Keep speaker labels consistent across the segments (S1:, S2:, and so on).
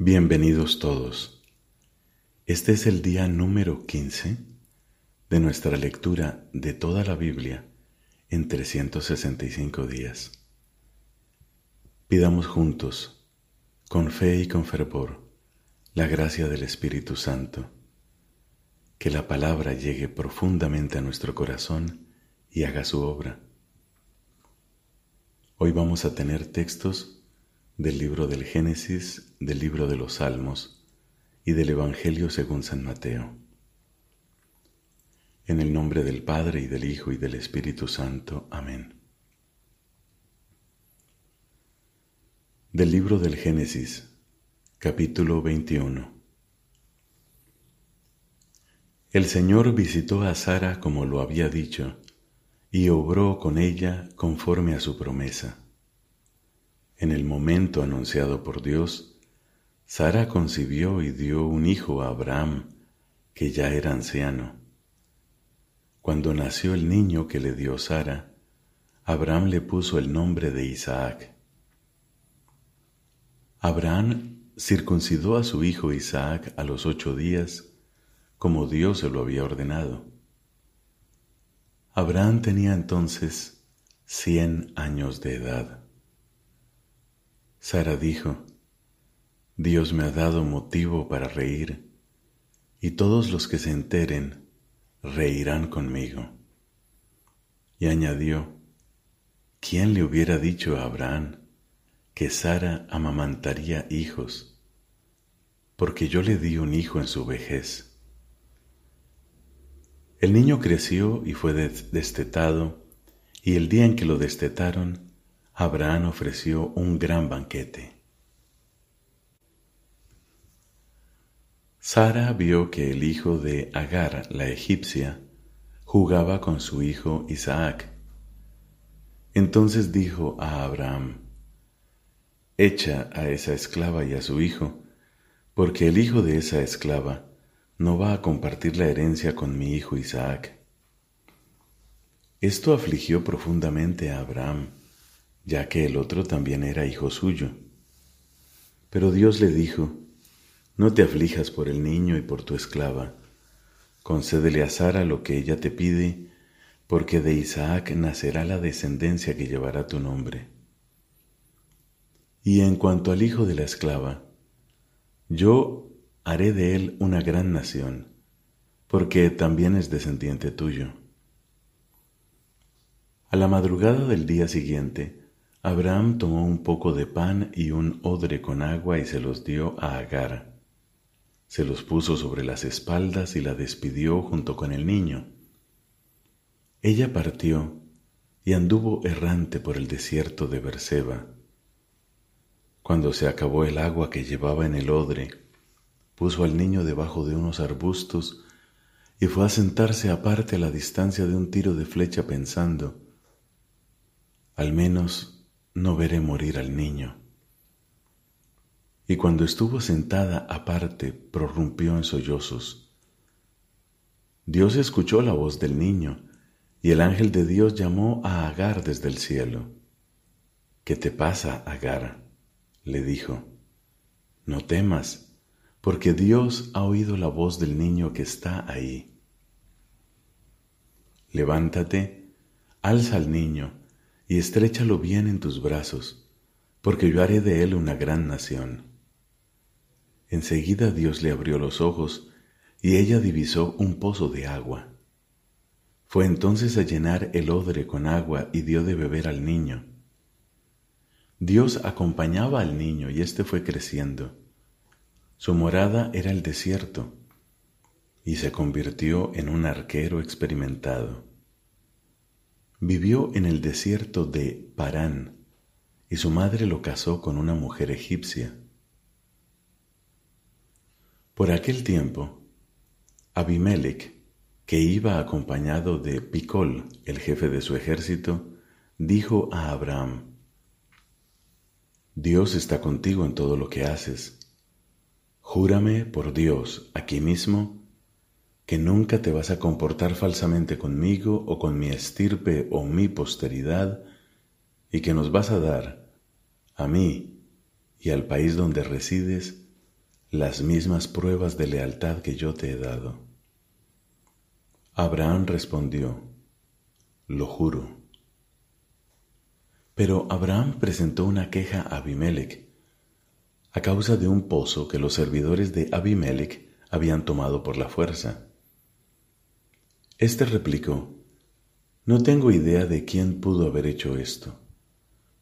S1: Bienvenidos todos. Este es el día número 15 de nuestra lectura de toda la Biblia en 365 días. Pidamos juntos, con fe y con fervor, la gracia del Espíritu Santo, que la palabra llegue profundamente a nuestro corazón y haga su obra. Hoy vamos a tener textos del libro del Génesis, del libro de los Salmos y del Evangelio según San Mateo. En el nombre del Padre y del Hijo y del Espíritu Santo. Amén. Del libro del Génesis, capítulo 21. El Señor visitó a Sara como lo había dicho, y obró con ella conforme a su promesa en el momento anunciado por Dios, Sara concibió y dio un hijo a Abraham, que ya era anciano. Cuando nació el niño que le dio Sara, Abraham le puso el nombre de Isaac. Abraham circuncidó a su hijo Isaac a los ocho días, como Dios se lo había ordenado. Abraham tenía entonces cien años de edad. Sara dijo, Dios me ha dado motivo para reír, y todos los que se enteren reirán conmigo. Y añadió, ¿quién le hubiera dicho a Abraham que Sara amamantaría hijos? Porque yo le di un hijo en su vejez. El niño creció y fue destetado, y el día en que lo destetaron, Abraham ofreció un gran banquete. Sara vio que el hijo de Agar, la egipcia, jugaba con su hijo Isaac. Entonces dijo a Abraham, Echa a esa esclava y a su hijo, porque el hijo de esa esclava no va a compartir la herencia con mi hijo Isaac. Esto afligió profundamente a Abraham ya que el otro también era hijo suyo. Pero Dios le dijo, No te aflijas por el niño y por tu esclava, concédele a Sara lo que ella te pide, porque de Isaac nacerá la descendencia que llevará tu nombre. Y en cuanto al hijo de la esclava, yo haré de él una gran nación, porque también es descendiente tuyo. A la madrugada del día siguiente, Abraham tomó un poco de pan y un odre con agua y se los dio a Agar. Se los puso sobre las espaldas y la despidió junto con el niño. Ella partió y anduvo errante por el desierto de Berseba. Cuando se acabó el agua que llevaba en el odre, puso al niño debajo de unos arbustos y fue a sentarse aparte a la distancia de un tiro de flecha pensando, al menos no veré morir al niño. Y cuando estuvo sentada aparte, prorrumpió en sollozos. Dios escuchó la voz del niño, y el ángel de Dios llamó a Agar desde el cielo. ¿Qué te pasa, Agar? le dijo. No temas, porque Dios ha oído la voz del niño que está ahí. Levántate, alza al niño, y estréchalo bien en tus brazos, porque yo haré de él una gran nación. Enseguida Dios le abrió los ojos, y ella divisó un pozo de agua. Fue entonces a llenar el odre con agua y dio de beber al niño. Dios acompañaba al niño y éste fue creciendo. Su morada era el desierto, y se convirtió en un arquero experimentado. Vivió en el desierto de Parán y su madre lo casó con una mujer egipcia. Por aquel tiempo, Abimelech, que iba acompañado de Picol, el jefe de su ejército, dijo a Abraham, Dios está contigo en todo lo que haces. Júrame por Dios aquí mismo que nunca te vas a comportar falsamente conmigo o con mi estirpe o mi posteridad, y que nos vas a dar, a mí y al país donde resides, las mismas pruebas de lealtad que yo te he dado. Abraham respondió, lo juro. Pero Abraham presentó una queja a Abimelech a causa de un pozo que los servidores de Abimelech habían tomado por la fuerza. Este replicó, No tengo idea de quién pudo haber hecho esto.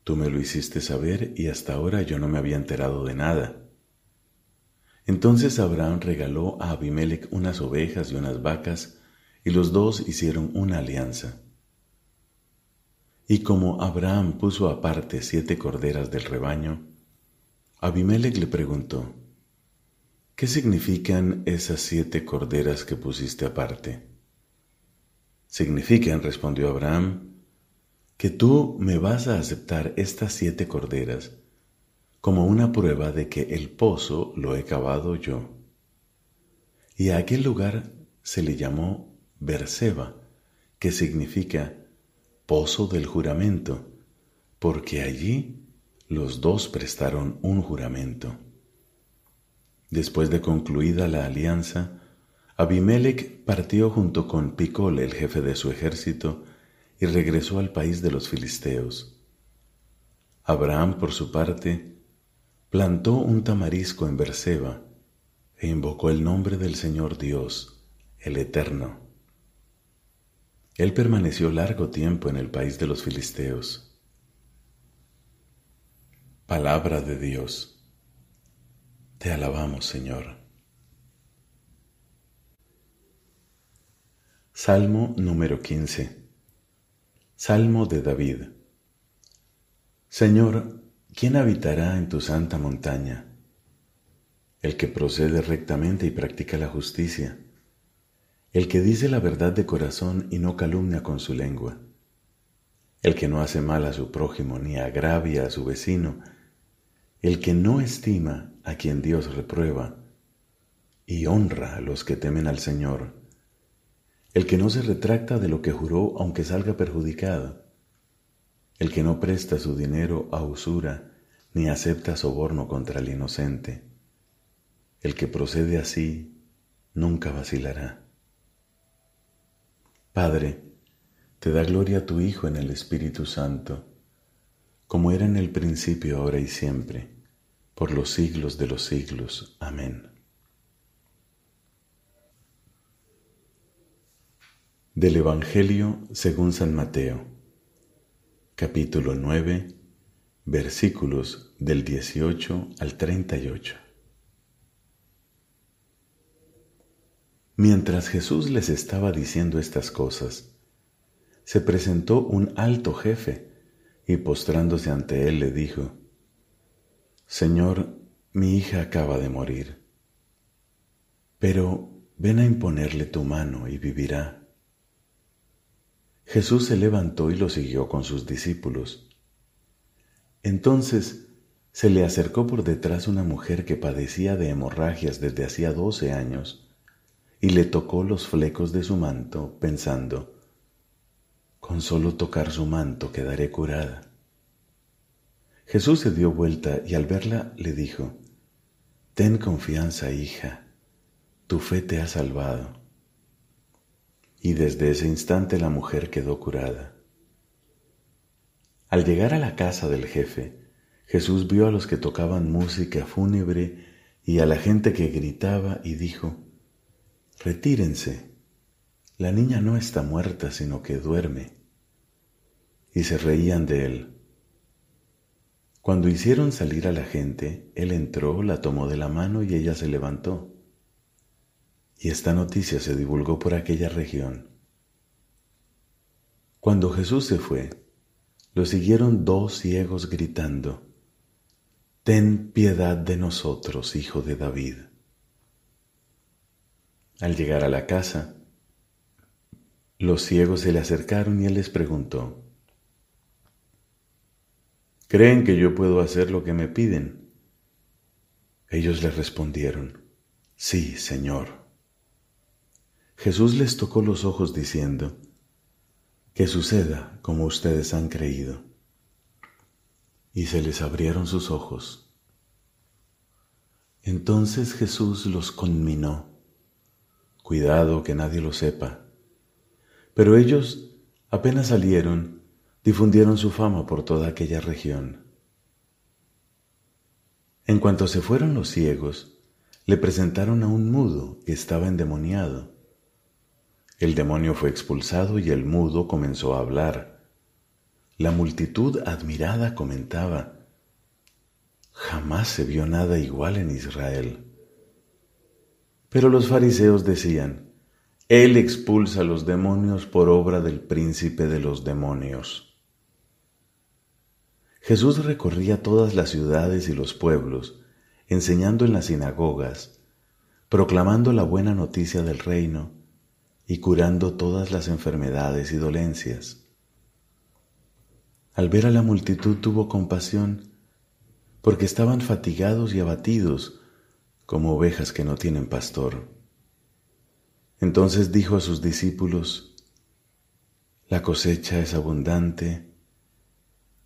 S1: Tú me lo hiciste saber y hasta ahora yo no me había enterado de nada. Entonces Abraham regaló a Abimelech unas ovejas y unas vacas, y los dos hicieron una alianza. Y como Abraham puso aparte siete corderas del rebaño, Abimelech le preguntó, ¿qué significan esas siete corderas que pusiste aparte? Significan, respondió Abraham, que tú me vas a aceptar estas siete corderas como una prueba de que el pozo lo he cavado yo. Y a aquel lugar se le llamó Berseba, que significa pozo del juramento, porque allí los dos prestaron un juramento. Después de concluida la alianza, Abimelech partió junto con Picol, el jefe de su ejército, y regresó al país de los filisteos. Abraham, por su parte, plantó un tamarisco en Berseba e invocó el nombre del Señor Dios, el Eterno. Él permaneció largo tiempo en el país de los filisteos. Palabra de Dios. Te alabamos, Señor. Salmo número 15. Salmo de David. Señor, ¿quién habitará en tu santa montaña? El que procede rectamente y practica la justicia, el que dice la verdad de corazón y no calumnia con su lengua, el que no hace mal a su prójimo ni agravia a su vecino, el que no estima a quien Dios reprueba y honra a los que temen al Señor, el que no se retracta de lo que juró aunque salga perjudicado, el que no presta su dinero a usura ni acepta soborno contra el inocente, el que procede así nunca vacilará. Padre, te da gloria a tu Hijo en el Espíritu Santo como era en el principio, ahora y siempre, por los siglos de los siglos. Amén. Del Evangelio según San Mateo, capítulo 9, versículos del 18 al 38. Mientras Jesús les estaba diciendo estas cosas, se presentó un alto jefe, y postrándose ante él le dijo, Señor, mi hija acaba de morir, pero ven a imponerle tu mano y vivirá. Jesús se levantó y lo siguió con sus discípulos. Entonces se le acercó por detrás una mujer que padecía de hemorragias desde hacía doce años y le tocó los flecos de su manto, pensando, con solo tocar su manto quedaré curada. Jesús se dio vuelta y al verla le dijo, Ten confianza, hija, tu fe te ha salvado. Y desde ese instante la mujer quedó curada. Al llegar a la casa del jefe, Jesús vio a los que tocaban música fúnebre y a la gente que gritaba y dijo, Retírense, la niña no está muerta, sino que duerme. Y se reían de él. Cuando hicieron salir a la gente, él entró, la tomó de la mano y ella se levantó. Y esta noticia se divulgó por aquella región. Cuando Jesús se fue, lo siguieron dos ciegos gritando, Ten piedad de nosotros, hijo de David. Al llegar a la casa, los ciegos se le acercaron y él les preguntó, ¿Creen que yo puedo hacer lo que me piden? Ellos le respondieron, Sí, Señor. Jesús les tocó los ojos diciendo, Que suceda como ustedes han creído. Y se les abrieron sus ojos. Entonces Jesús los conminó, cuidado que nadie lo sepa. Pero ellos apenas salieron, difundieron su fama por toda aquella región. En cuanto se fueron los ciegos, le presentaron a un mudo que estaba endemoniado. El demonio fue expulsado y el mudo comenzó a hablar. La multitud admirada comentaba, Jamás se vio nada igual en Israel. Pero los fariseos decían, Él expulsa a los demonios por obra del príncipe de los demonios. Jesús recorría todas las ciudades y los pueblos, enseñando en las sinagogas, proclamando la buena noticia del reino y curando todas las enfermedades y dolencias. Al ver a la multitud tuvo compasión porque estaban fatigados y abatidos como ovejas que no tienen pastor. Entonces dijo a sus discípulos, La cosecha es abundante,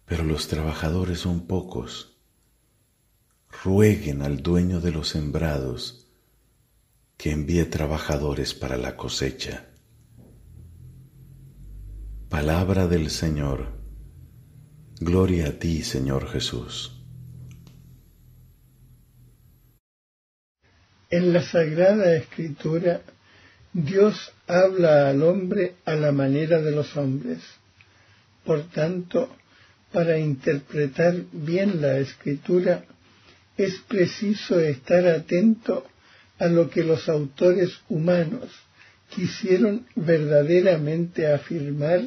S1: pero los trabajadores son pocos. Rueguen al dueño de los sembrados que envíe trabajadores para la cosecha. Palabra del Señor. Gloria a ti, Señor Jesús.
S2: En la Sagrada Escritura, Dios habla al hombre a la manera de los hombres. Por tanto, para interpretar bien la Escritura, es preciso estar atento a lo que los autores humanos quisieron verdaderamente afirmar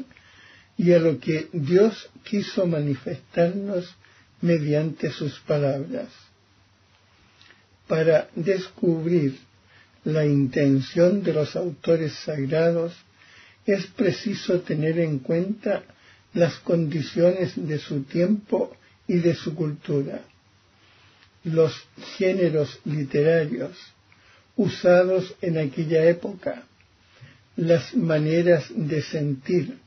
S2: y a lo que Dios quiso manifestarnos mediante sus palabras. Para descubrir la intención de los autores sagrados, es preciso tener en cuenta las condiciones de su tiempo y de su cultura, los géneros literarios usados en aquella época, las maneras de sentir,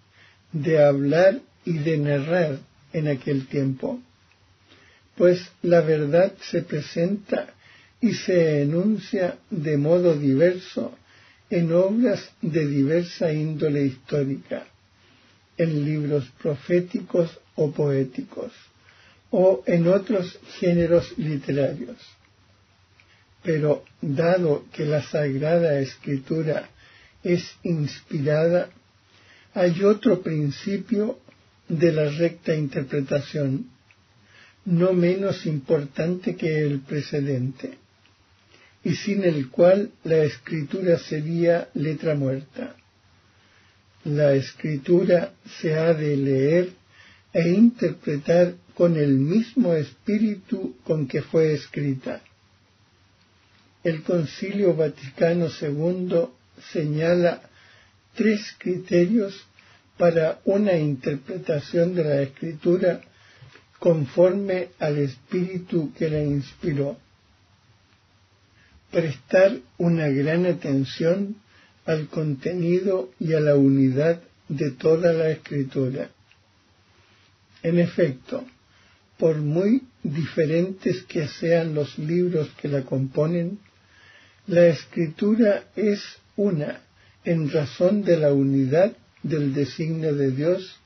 S2: de hablar y de narrar en aquel tiempo, pues la verdad se presenta y se enuncia de modo diverso en obras de diversa índole histórica, en libros proféticos o poéticos, o en otros géneros literarios. Pero dado que la Sagrada Escritura es inspirada, hay otro principio de la recta interpretación, no menos importante que el precedente y sin el cual la escritura sería letra muerta. La escritura se ha de leer e interpretar con el mismo espíritu con que fue escrita. El Concilio Vaticano II señala tres criterios para una interpretación de la escritura conforme al espíritu que la inspiró prestar una gran atención al contenido y a la unidad de toda la escritura. En efecto, por muy diferentes que sean los libros que la componen, la escritura es una en razón de la unidad del designio de Dios,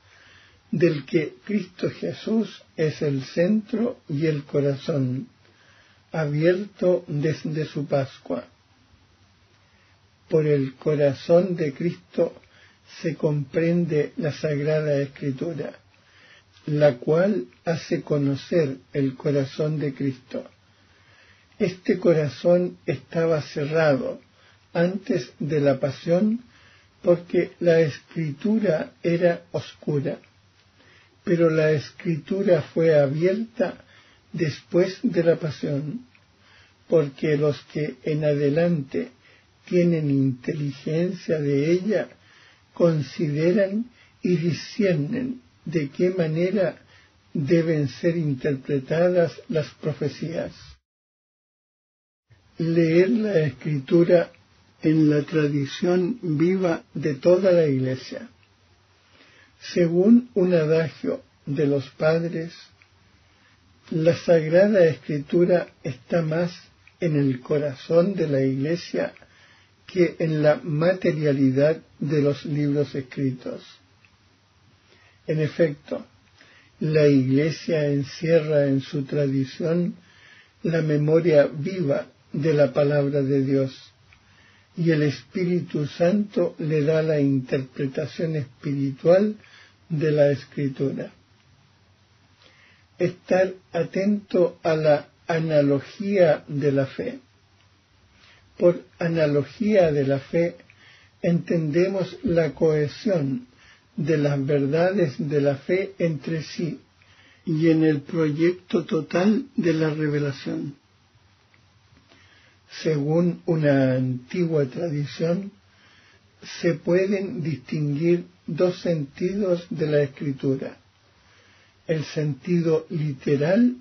S2: del que Cristo Jesús es el centro y el corazón abierto desde su Pascua. Por el corazón de Cristo se comprende la Sagrada Escritura, la cual hace conocer el corazón de Cristo. Este corazón estaba cerrado antes de la pasión porque la escritura era oscura, pero la escritura fue abierta después de la pasión, porque los que en adelante tienen inteligencia de ella consideran y disciernen de qué manera deben ser interpretadas las profecías. Leer la escritura en la tradición viva de toda la Iglesia. Según un adagio de los padres, la Sagrada Escritura está más en el corazón de la Iglesia que en la materialidad de los libros escritos. En efecto, la Iglesia encierra en su tradición la memoria viva de la palabra de Dios y el Espíritu Santo le da la interpretación espiritual de la Escritura. Estar atento a la analogía de la fe. Por analogía de la fe entendemos la cohesión de las verdades de la fe entre sí y en el proyecto total de la revelación. Según una antigua tradición, se pueden distinguir dos sentidos de la escritura, el sentido literal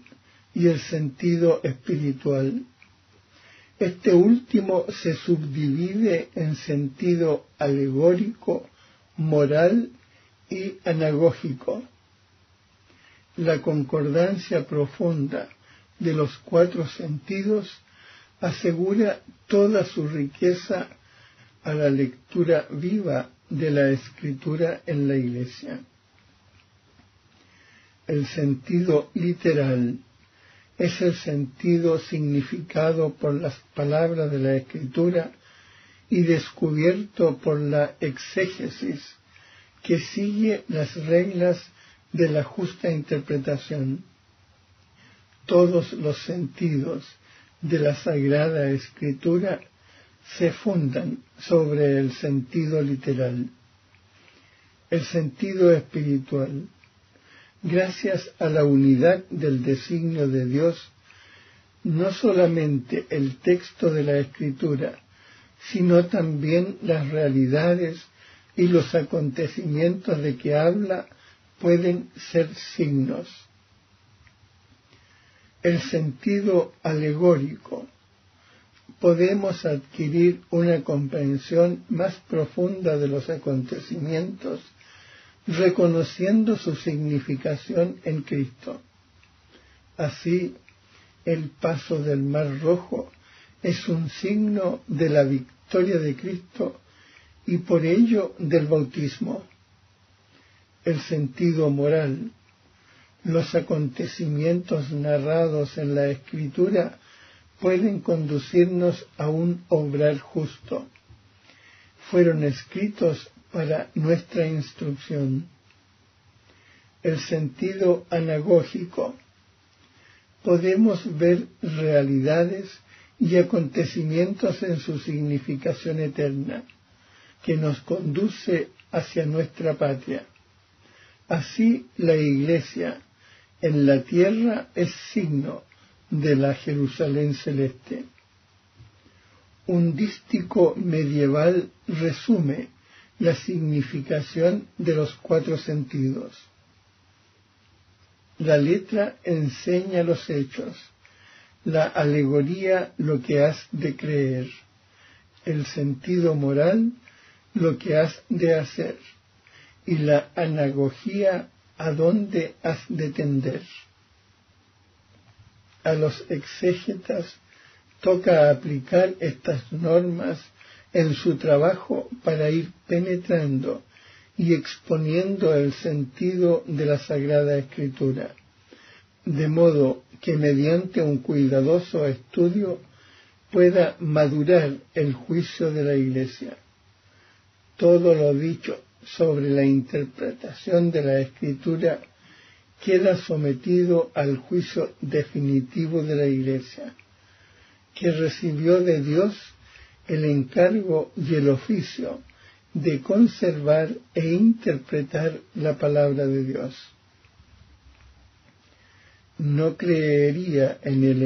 S2: y el sentido espiritual. Este último se subdivide en sentido alegórico, moral y anagógico. La concordancia profunda de los cuatro sentidos asegura toda su riqueza a la lectura viva de la escritura en la iglesia. El sentido literal es el sentido significado por las palabras de la escritura y descubierto por la exégesis que sigue las reglas de la justa interpretación. Todos los sentidos de la Sagrada Escritura se fundan sobre el sentido literal, el sentido espiritual. Gracias a la unidad del designio de Dios, no solamente el texto de la Escritura, sino también las realidades y los acontecimientos de que habla pueden ser signos el sentido alegórico, podemos adquirir una comprensión más profunda de los acontecimientos, reconociendo su significación en Cristo. Así, el paso del Mar Rojo es un signo de la victoria de Cristo y por ello del bautismo. El sentido moral, los acontecimientos narrados en la escritura pueden conducirnos a un obrar justo. Fueron escritos para nuestra instrucción. El sentido anagógico. Podemos ver realidades y acontecimientos en su significación eterna, que nos conduce hacia nuestra patria. Así la Iglesia en la tierra es signo de la Jerusalén celeste. Un dístico medieval resume la significación de los cuatro sentidos. La letra enseña los hechos, la alegoría lo que has de creer, el sentido moral lo que has de hacer y la anagogía a dónde has de tender. A los exégetas toca aplicar estas normas en su trabajo para ir penetrando y exponiendo el sentido de la Sagrada Escritura, de modo que mediante un cuidadoso estudio pueda madurar el juicio de la Iglesia. Todo lo dicho sobre la interpretación de la escritura queda sometido al juicio definitivo de la Iglesia, que recibió de Dios el encargo y el oficio de conservar e interpretar la palabra de Dios. No creería en el